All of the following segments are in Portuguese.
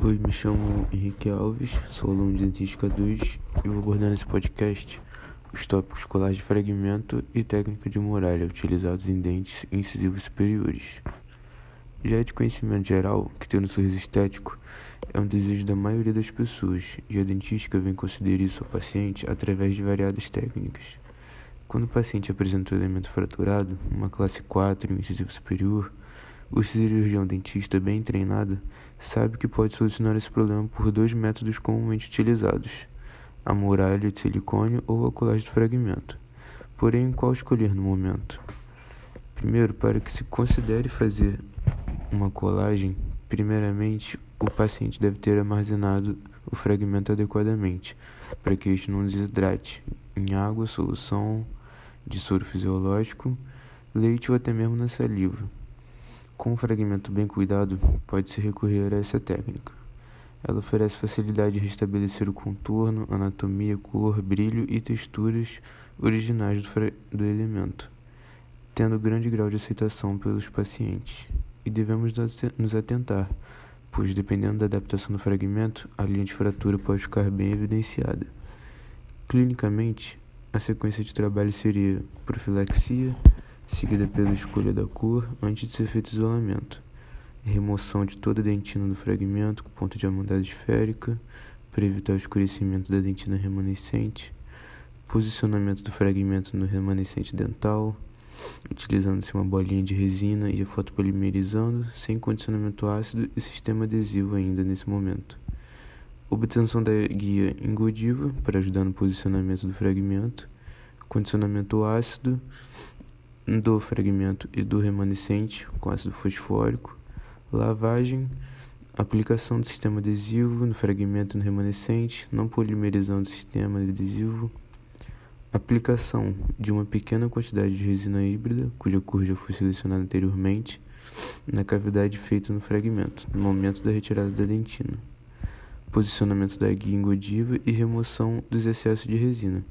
Oi, me chamo Henrique Alves, sou aluno de Dentística 2 e vou abordar nesse podcast os tópicos escolares de fragmento e técnica de muralha utilizados em dentes incisivos superiores. Já é de conhecimento geral que ter um sorriso estético é um desejo da maioria das pessoas e a dentística vem considerar isso ao paciente através de variadas técnicas. Quando o paciente apresenta um elemento fraturado, uma classe 4 em um incisivo superior, o cirurgião dentista bem treinado sabe que pode solucionar esse problema por dois métodos comumente utilizados: a muralha de silicone ou a colagem de fragmento. Porém, qual escolher no momento? Primeiro, para que se considere fazer uma colagem, primeiramente o paciente deve ter armazenado o fragmento adequadamente, para que este não desidrate em água, solução de soro fisiológico, leite ou até mesmo na saliva. Com um fragmento bem cuidado, pode-se recorrer a essa técnica. Ela oferece facilidade de restabelecer o contorno, anatomia, cor, brilho e texturas originais do, do elemento, tendo grande grau de aceitação pelos pacientes. E devemos nos atentar, pois dependendo da adaptação do fragmento, a linha de fratura pode ficar bem evidenciada. Clinicamente, a sequência de trabalho seria profilaxia, seguida pela escolha da cor antes de ser feito isolamento, remoção de toda a dentina do fragmento com ponta de amandade esférica para evitar o escurecimento da dentina remanescente, posicionamento do fragmento no remanescente dental, utilizando-se uma bolinha de resina e a fotopolimerizando, sem condicionamento ácido e sistema adesivo ainda nesse momento. Obtenção da guia engodiva para ajudar no posicionamento do fragmento, condicionamento ácido do fragmento e do remanescente com ácido fosfórico, lavagem, aplicação do sistema adesivo no fragmento e no remanescente, não polimerizando o sistema adesivo, aplicação de uma pequena quantidade de resina híbrida, cuja cor já foi selecionada anteriormente, na cavidade feita no fragmento, no momento da retirada da dentina, posicionamento da guia engodiva e remoção dos excessos de resina,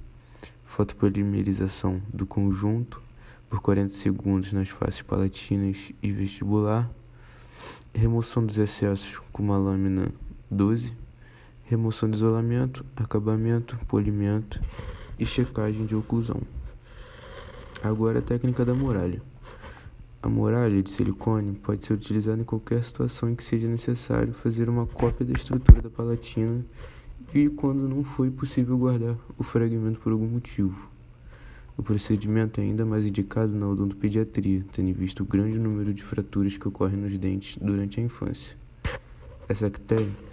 fotopolimerização do conjunto, por 40 segundos nas faces palatinas e vestibular, remoção dos excessos com uma lâmina 12, remoção de isolamento, acabamento, polimento e checagem de oclusão. Agora a técnica da muralha. A muralha de silicone pode ser utilizada em qualquer situação em que seja necessário fazer uma cópia da estrutura da palatina e quando não foi possível guardar o fragmento por algum motivo. O procedimento é ainda mais indicado na odontopediatria, tendo visto o grande número de fraturas que ocorrem nos dentes durante a infância. Essa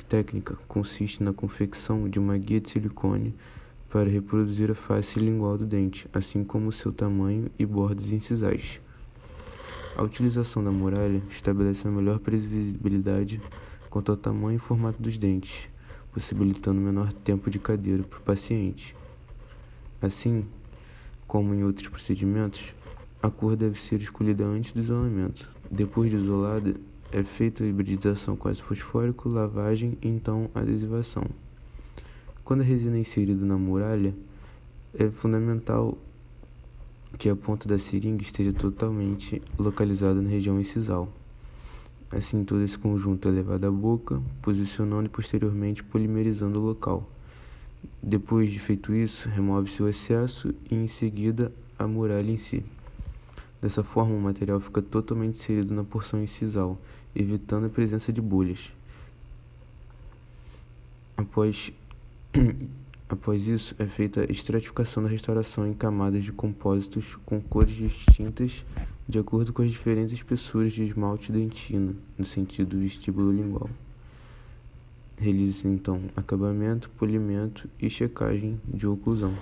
técnica consiste na confecção de uma guia de silicone para reproduzir a face lingual do dente, assim como seu tamanho e bordas incisais. A utilização da muralha estabelece uma melhor previsibilidade quanto ao tamanho e formato dos dentes, possibilitando menor tempo de cadeira para o paciente. Assim, como em outros procedimentos, a cor deve ser escolhida antes do isolamento. Depois de isolada, é feita a hibridização com ácido fosfórico, lavagem e então adesivação. Quando a resina é inserida na muralha, é fundamental que a ponta da seringa esteja totalmente localizada na região incisal. Assim, todo esse conjunto é levado à boca, posicionando e posteriormente polimerizando o local. Depois de feito isso, remove-se o excesso e em seguida a muralha em si. Dessa forma, o material fica totalmente inserido na porção incisal, evitando a presença de bolhas. Após, após isso, é feita a estratificação da restauração em camadas de compósitos com cores distintas de acordo com as diferentes espessuras de esmalte dentina, no sentido vestíbulo lingual. Realize-se então acabamento, polimento e checagem de oclusão.